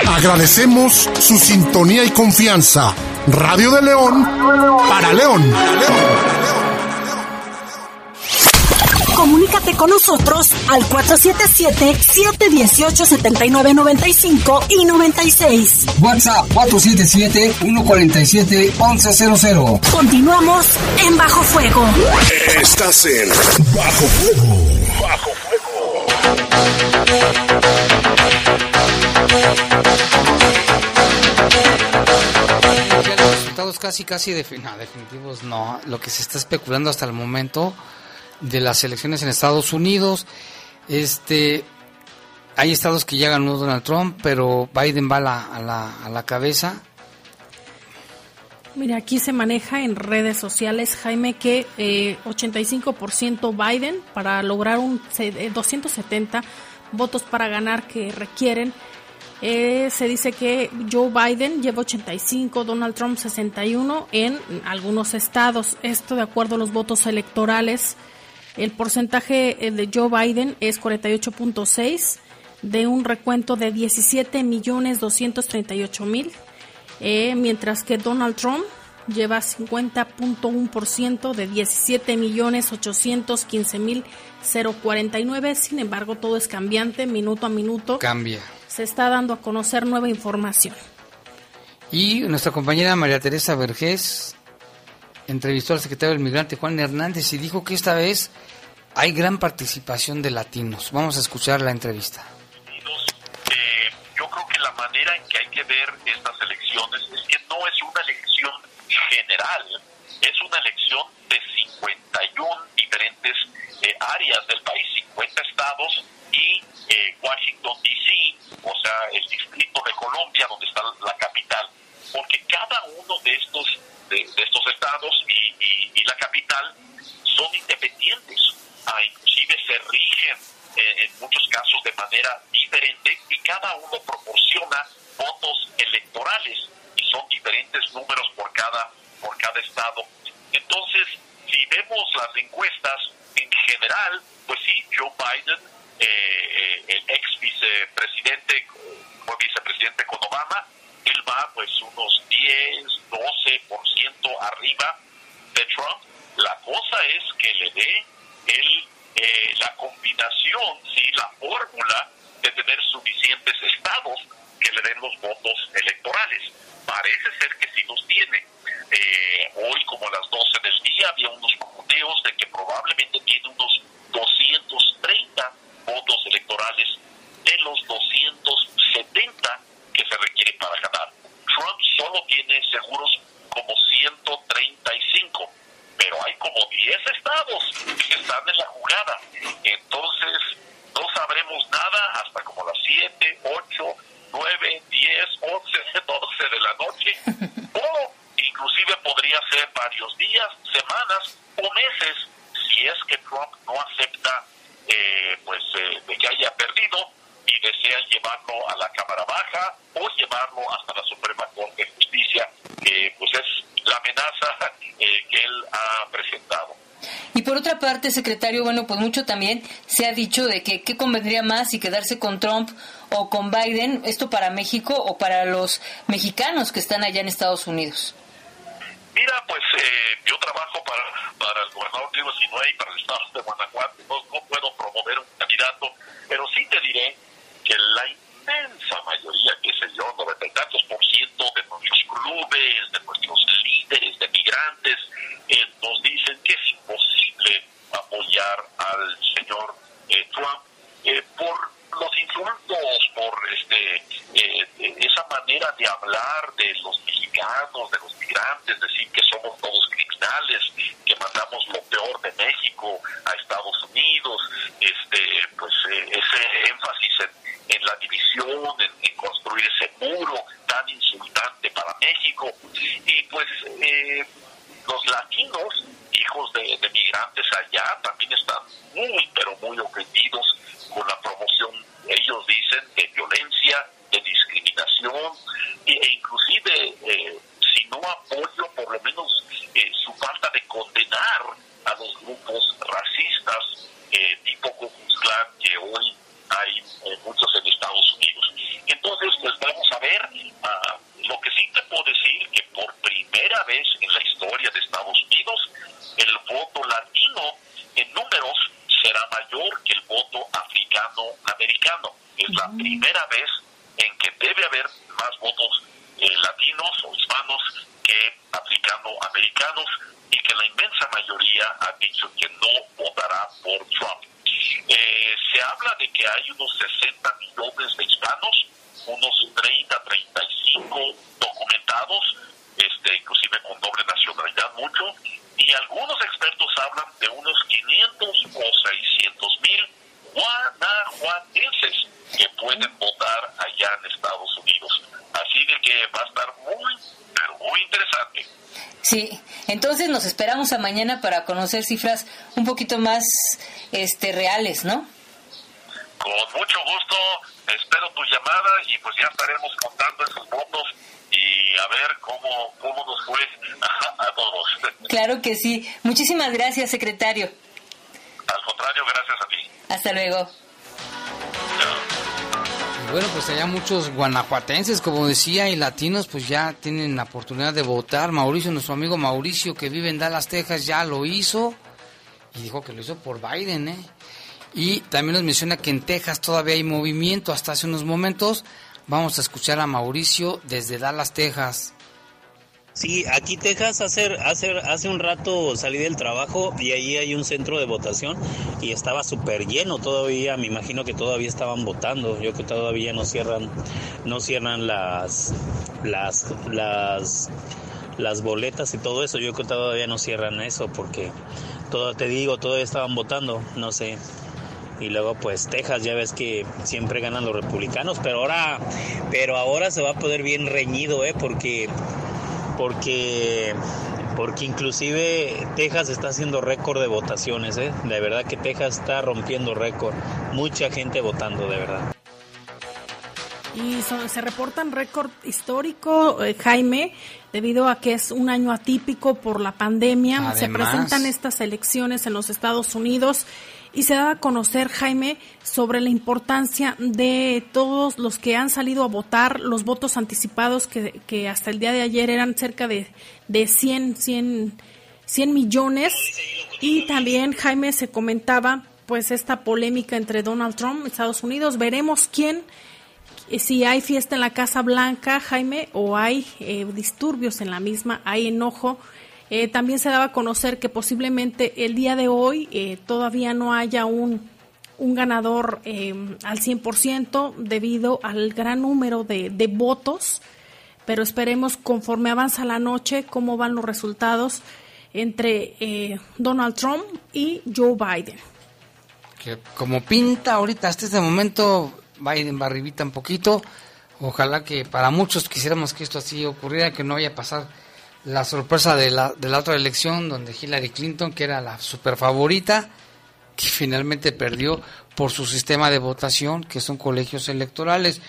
Agradecemos su sintonía y confianza. Radio de León para León. Comunícate con nosotros al 477-718-7995 y 96. WhatsApp 477-147-1100. Continuamos en Bajo Fuego. Estás en Bajo Fuego. Bajo Ya los resultados casi, casi defin- no, definitivos no. Lo que se está especulando hasta el momento de las elecciones en Estados Unidos, este, hay estados que ya ganó Donald Trump, pero Biden va a la, a la, a la cabeza. Mira, aquí se maneja en redes sociales, Jaime, que eh, 85% Biden para lograr un se- eh, 270 votos para ganar que requieren. Eh, se dice que Joe Biden lleva 85, Donald Trump 61 en algunos estados. Esto de acuerdo a los votos electorales. El porcentaje eh, de Joe Biden es 48.6 de un recuento de 17 millones 238 mil, eh, mientras que Donald Trump lleva 50.1% de 17 millones 815 mil 049. Sin embargo, todo es cambiante minuto a minuto. Cambia. Se está dando a conocer nueva información. Y nuestra compañera María Teresa Vergés entrevistó al secretario del Migrante Juan Hernández y dijo que esta vez hay gran participación de latinos. Vamos a escuchar la entrevista. Eh, yo creo que la manera en que hay que ver estas elecciones es que no es una elección general, es una elección de 51 diferentes eh, áreas del país, 50 estados y eh, Washington, D.C., o sea, el distrito de Colombia, donde está la capital, porque cada uno de estos, de, estos estados y, y- la capital son independientes, ah, inclusive se rigen eh, en muchos casos de manera diferente y cada uno proporciona votos electorales y son diferentes números por cada por cada estado. Entonces, si vemos las encuestas en general, pues sí, Joe Biden, eh, eh, el ex vicepresidente, fue vicepresidente con Obama, él va pues unos 10, 12% arriba de Trump. La cosa es que le dé el, eh, la combinación, sí, la fórmula de tener suficientes estados que le den los votos electorales. Parece ser que sí los tiene. Eh, hoy, como a las 12 del día, había unos conteos de que probablemente tiene unos 230 votos electorales de los 270 que se requiere para ganar. Trump solo tiene seguros como 135, pero hay como 10 estados que están en la jugada. Entonces, no sabremos nada hasta como las 7, 8, 9, 10, 11, 12 de la noche. O inclusive podría ser varios días, semanas o meses si es que Trump no acepta eh, pues eh, de que haya perdido y desea llevarlo a la Cámara Baja o llevarlo hasta la Suprema Corte de Justicia, que pues es la amenaza eh, que él ha presentado. Y por otra parte, secretario, bueno, pues mucho también se ha dicho de que qué convendría más si quedarse con Trump o con Biden, esto para México o para los mexicanos que están allá en Estados Unidos. Mira, pues eh, yo trabajo para, para el gobernador Diego Sinue y para el estado de Guanajuato, no, no puedo promover un candidato, pero sí te diré que la inmensa mayoría, qué sé yo, noventa y tantos por ciento de nuestros clubes, de nuestros líderes, de migrantes, eh, nos dicen que es imposible apoyar al señor eh, Trump eh, por trata de hablar de los mexicanos, de los migrantes, decir que somos todos criminales, que mandamos lo peor de México a Estados Unidos, este, pues eh, ese énfasis en, la división, en, construir ese muro tan insultante para México. Y pues eh, los latinos, hijos de, de migrantes allá, también están muy, pero muy ofendidos con la promoción, ellos dicen, de violencia, de discriminación e inclusive eh, si no apoyo por lo menos eh, su falta de a los grupos racistas eh, tipo Ku que hoy hay muchos en Estados Unidos. Entonces, pues vamos a ver, ah, lo que sí te puedo decir que por primera vez en la historia de Estados Unidos, el voto latino en números será mayor que el voto africano-americano. Es la primera vez en que debe haber más votos eh, latinos o hispanos que africano-americanos y que la inmensa mayoría ha dicho que no votará por Trump. Eh, se habla de que hay unos 60 millones de hispanos, unos 30, 35 documentados, este, inclusive con doble nacionalidad mucho, y algunos expertos hablan de unos 500 o 600 mil guanajuatenses que pueden votar allá en Estados Unidos. Así de que va a estar muy, pero muy interesante. Sí, nos esperamos a mañana para conocer cifras un poquito más este reales, ¿no? Con mucho gusto, espero tu llamada y pues ya estaremos contando esos votos y a ver cómo, cómo nos fue a, todos. Claro que sí. Muchísimas gracias, secretario. Al contrario, gracias a ti. Hasta luego. Bueno, pues allá muchos guanajuatenses, como decía, y latinos, pues ya tienen la oportunidad de votar. Mauricio, nuestro amigo Mauricio, que vive en Dallas, Texas, ya lo hizo. Y dijo que lo hizo por Biden, ¿eh? Y también nos menciona que en Texas todavía hay movimiento hasta hace unos momentos. Vamos a escuchar a Mauricio desde Dallas, Texas. Sí, aquí Texas hace, hace, hace un rato salí del trabajo y ahí hay un centro de votación y estaba súper lleno. Todavía, me imagino que todavía estaban votando, yo que todavía no cierran, no cierran las, las, las, las boletas y todo eso, yo que todavía no cierran eso porque todo, te digo, todavía estaban votando, no sé, y luego pues Texas ya ves que siempre ganan los republicanos pero ahora pero ahora se va a poder bien reñido eh porque porque porque inclusive Texas está haciendo récord de votaciones, ¿eh? de verdad que Texas está rompiendo récord, mucha gente votando, de verdad. Y se reportan récord histórico, eh, Jaime, debido a que es un año atípico por la pandemia. se presentan estas elecciones en los Estados Unidos y se da a conocer, Jaime, sobre la importancia de todos los que han salido a votar, los votos anticipados que, que hasta el día de ayer eran cerca de, de 100, 100, 100 millones. Y también, Jaime, se comentaba pues esta polémica entre Donald Trump y Estados Unidos. Veremos quién, si hay fiesta en la Casa Blanca, Jaime, o hay eh, disturbios en la misma, hay enojo eh, también se daba a conocer que posiblemente el día de hoy eh, todavía no haya un, un ganador eh, al 100% debido al gran número de, de, votos, pero esperemos conforme avanza la noche cómo van los resultados entre Donald Trump y Joe Biden. Como pinta ahorita hasta este momento, Biden va arribita un poquito. Ojalá que para muchos quisiéramos que esto así ocurriera, que no vaya a pasar la sorpresa de la, de la otra elección donde Hillary Clinton, que era la super favorita, que finalmente perdió por su sistema de votación, que son colegios electorales.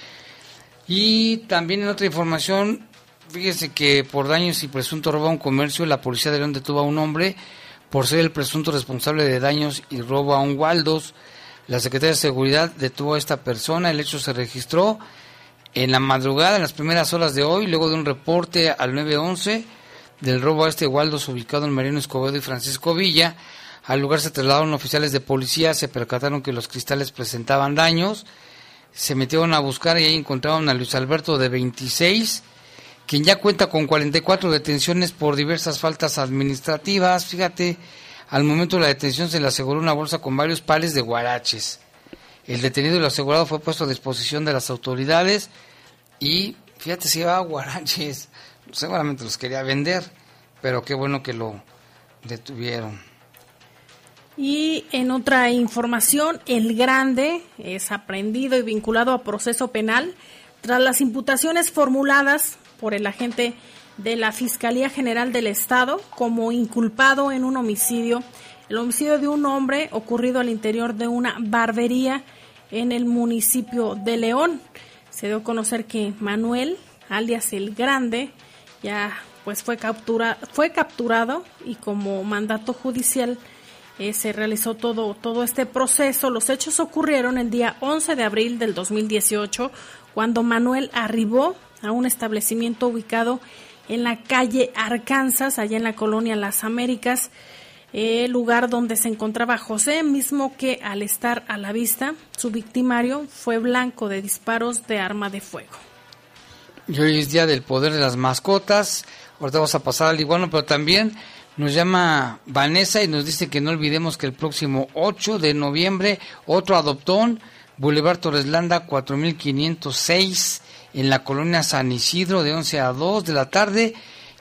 Y también en otra información, fíjese que por daños y presunto robo a un comercio, la policía de León detuvo a un hombre por ser el presunto responsable de daños y robo a un Waldos. La Secretaría de Seguridad detuvo a esta persona, el hecho se registró en la madrugada, en las primeras horas de hoy, luego de un reporte al 911 del robo a este Waldos ubicado en Mariano Escobedo y Francisco Villa. Al lugar se trasladaron oficiales de policía, se percataron que los cristales presentaban daños, se metieron a buscar y ahí encontraron a Luis Alberto de 26, quien ya cuenta con 44 detenciones por diversas faltas administrativas. Fíjate, al momento de la detención se le aseguró una bolsa con varios pales de guaraches. El detenido y el asegurado fue puesto a disposición de las autoridades y Fíjate, si llevaba guaraches, seguramente los quería vender, pero qué bueno que lo detuvieron. Y en otra información, el Grande es aprendido y vinculado a proceso penal tras las imputaciones formuladas por el agente de la Fiscalía General del Estado como inculpado en un homicidio, el homicidio de un hombre ocurrido al interior de una barbería en el municipio de León. Se dio a conocer que Manuel, alias el Grande, ya pues fue, captura, fue capturado y como mandato judicial eh, se realizó todo, todo este proceso. Los hechos ocurrieron el día 11 de abril del 2018, cuando Manuel arribó a un establecimiento ubicado en la calle Arkansas, allá en la colonia Las Américas, el lugar donde se encontraba José, mismo que al estar a la vista, su victimario fue blanco de disparos de arma de fuego. Y hoy es día del poder de las mascotas. Ahorita vamos a pasar al iguano, pero también nos llama Vanessa y nos dice que no olvidemos que el próximo 8 de noviembre otro adoptón, Boulevard Torreslanda 4506 en la colonia San Isidro de 11 a 2 de la tarde,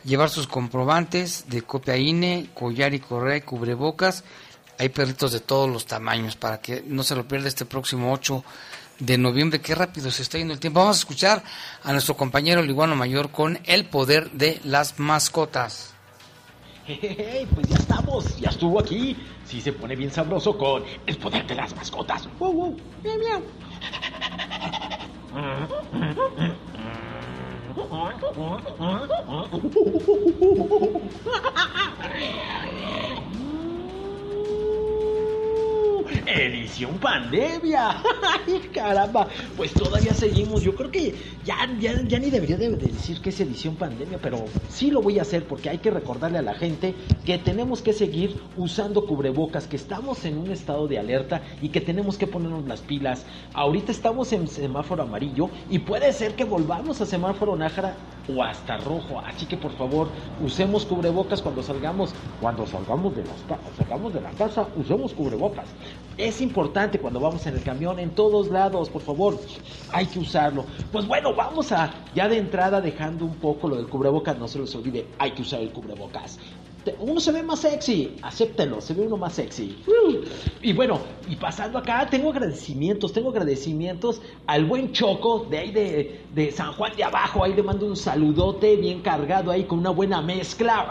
llevar sus comprobantes de copia INE, collar y correa y cubrebocas. Hay perritos de todos los tamaños para que no se lo pierda este próximo 8 de noviembre. Qué rápido se está yendo el tiempo. Vamos a escuchar a nuestro compañero Liguano Mayor con el poder de las mascotas. Hey, pues ya estamos, ya estuvo aquí. Sí se pone bien sabroso con el poder de las mascotas. Edición pandemia. Ay, caramba. Pues todavía seguimos. Yo creo que ya, ya, ya ni debería de, de decir que es edición pandemia, pero sí lo voy a hacer porque hay que recordarle a la gente que tenemos que seguir usando cubrebocas, que estamos en un estado de alerta y que tenemos que ponernos las pilas. Ahorita estamos en semáforo amarillo y puede ser que volvamos a semáforo nájara o hasta rojo. Así que por favor, usemos cubrebocas cuando salgamos. Cuando salgamos de, las, salgamos de la casa, usemos cubrebocas. Es importante cuando vamos en el camión, en todos lados, por favor, hay que usarlo. Pues bueno, vamos a, ya de entrada dejando un poco lo del cubrebocas, no se les olvide, hay que usar el cubrebocas uno se ve más sexy, acéptelo, se ve uno más sexy. Y bueno, y pasando acá, tengo agradecimientos, tengo agradecimientos al buen Choco de ahí de, de San Juan de Abajo, ahí le mando un saludote bien cargado ahí con una buena mezcla.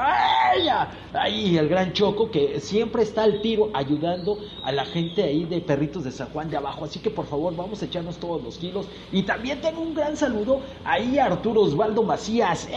Ahí el gran Choco que siempre está al tiro ayudando a la gente ahí de perritos de San Juan de Abajo. Así que por favor, vamos a echarnos todos los kilos. Y también tengo un gran saludo ahí a Arturo Osvaldo Macías.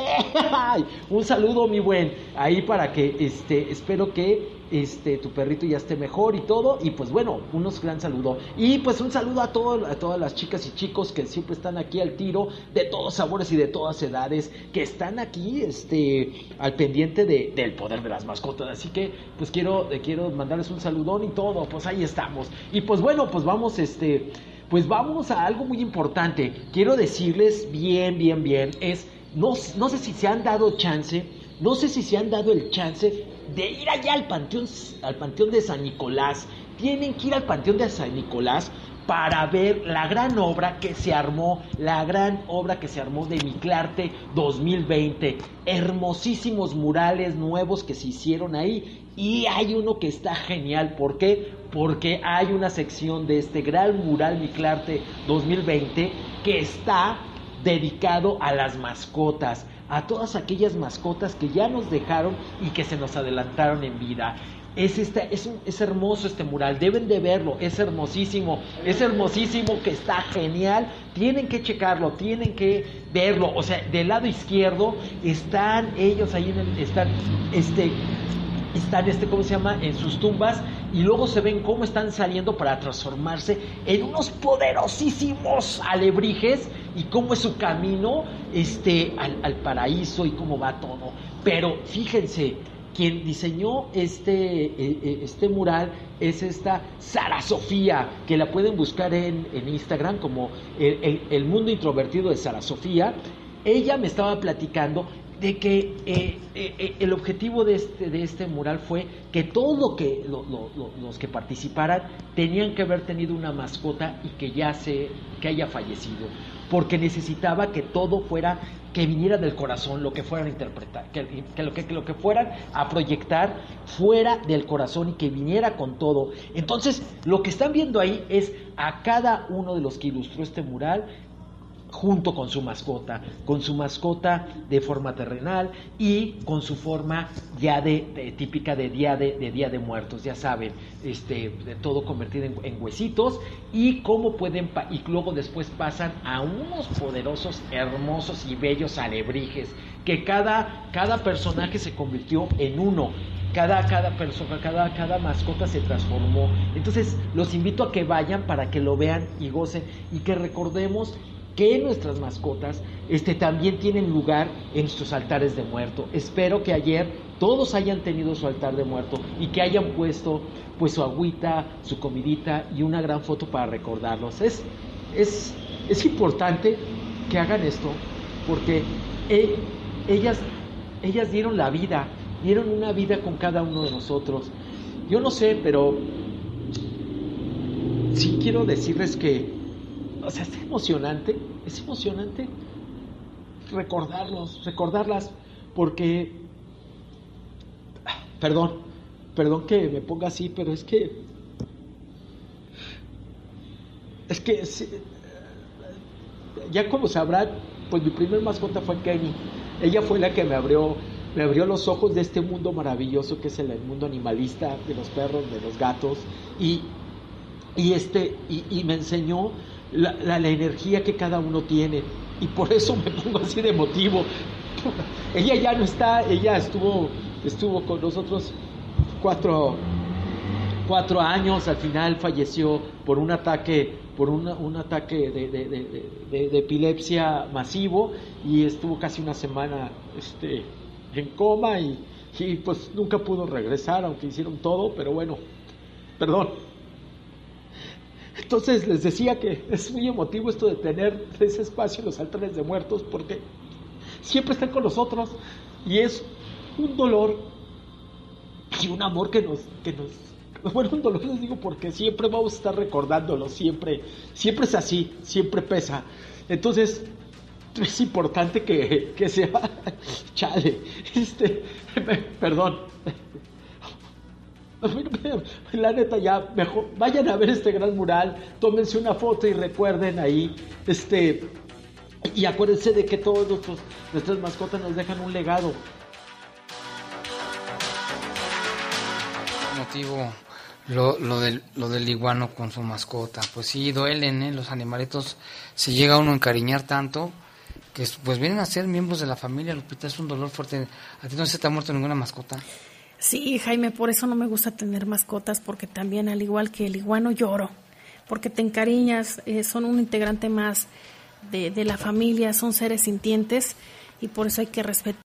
Un saludo, mi buen, ahí para que este, espero que este, tu perrito ya esté mejor y todo. Y pues bueno, unos gran saludo. Y pues un saludo a, todo, a todas las chicas y chicos que siempre están aquí al tiro, de todos sabores y de todas edades, que están aquí este, al pendiente de, del poder de las mascotas. Así que pues quiero, quiero mandarles un saludón y todo. Pues ahí estamos. Y pues bueno, pues vamos, este, pues vamos a algo muy importante. Quiero decirles bien, bien, bien, es, no, no sé si se han dado chance no sé si se han dado el chance de ir allá al panteón, al panteón de San Nicolás. Tienen que ir al panteón de San Nicolás para ver la gran obra que se armó, la gran obra que se armó de Miclarte 2020. Hermosísimos murales nuevos que se hicieron ahí. Y hay uno que está genial. ¿Por qué? Porque hay una sección de este gran mural Miclarte 2020 que está dedicado a las mascotas a todas aquellas mascotas que ya nos dejaron y que se nos adelantaron en vida. Es, este, es, es hermoso este mural, deben de verlo, es hermosísimo, es hermosísimo que está genial, tienen que checarlo, tienen que verlo, o sea, del lado izquierdo están ellos ahí, en el, están, este, están, este, ¿cómo se llama?, en sus tumbas y luego se ven cómo están saliendo para transformarse en unos poderosísimos alebrijes y cómo es su camino este, al, paraíso y cómo va todo. Pero fíjense, quien diseñó este, eh, eh, este mural es esta Sara Sofía, que la pueden buscar en, Instagram como el, mundo introvertido de Sara Sofía. Ella me estaba platicando de que eh, el objetivo de este, de este mural fue que todos lo que, los que participaran tenían que haber tenido una mascota y que ya se que haya fallecido porque necesitaba que todo fuera, que viniera del corazón, lo que fueran a interpretar, que, lo, que, que lo que fueran a proyectar fuera del corazón y que viniera con todo. Entonces, lo que están viendo ahí es a cada uno de los que ilustró este mural junto con su mascota, con su mascota de forma terrenal y con su forma ya de, típica de día de, día de muertos, ya saben, este, de todo convertido en, huesitos y cómo pueden y luego después pasan a unos poderosos, hermosos y bellos alebrijes que cada, cada personaje se convirtió en uno. Cada, cada persona, cada, cada mascota se transformó. Entonces los invito a que vayan para que lo vean y gocen y que recordemos que nuestras mascotas este, también tienen lugar en nuestros altares de muerto. Espero que ayer todos hayan tenido su altar de muerto y que hayan puesto pues su agüita, su comidita y una gran foto para recordarlos. Es, es, es importante que hagan esto porque eh, ellas, ellas dieron la vida, dieron una vida con cada uno de nosotros. Yo no sé, pero sí quiero decirles que o sea, es emocionante, es emocionante recordarlos, recordarlas, porque, perdón, perdón que me ponga así, pero es que, es que, ya como sabrán, pues mi primer mascota fue Kenny, ella fue la que me abrió, me abrió los ojos de este mundo maravilloso que es el, mundo animalista, de los perros, de los gatos, y, y este, y me enseñó la, la, energía que cada uno tiene. Y por eso me pongo así de motivo. ella ya no está, ella estuvo, estuvo con nosotros cuatro, cuatro años, al final falleció por un ataque, por un ataque de, de, de, de, epilepsia masivo y estuvo casi una semana este, en coma y, y pues nunca pudo regresar, aunque hicieron todo, pero bueno, perdón. Entonces les decía que es muy emotivo esto de tener ese espacio en los altares de muertos porque siempre están con nosotros y es un dolor y un amor que nos, que nos, bueno, un dolor les digo porque siempre vamos a estar recordándolo, siempre, siempre es así, siempre pesa. Entonces, es importante que, que sea, chale, este, perdón, La neta, ya, mejor, vayan a ver este gran mural, tómense una foto y recuerden ahí, este, y acuérdense de que todos nuestros, nuestras mascotas nos dejan un legado. Motivo lo, lo, del, lo del iguano con su mascota. Pues sí, duelen, ¿eh? Los animalitos, si llega uno a encariñar tanto, que pues vienen a ser miembros de la familia, Lupita, es un dolor fuerte. ¿A ti no se te ha muerto ninguna mascota? Sí, Jaime, por eso no me gusta tener mascotas, porque también, al igual que el iguano, lloro, porque te encariñas, eh, son un integrante más de, de la familia, son seres sintientes y por eso hay que respetar.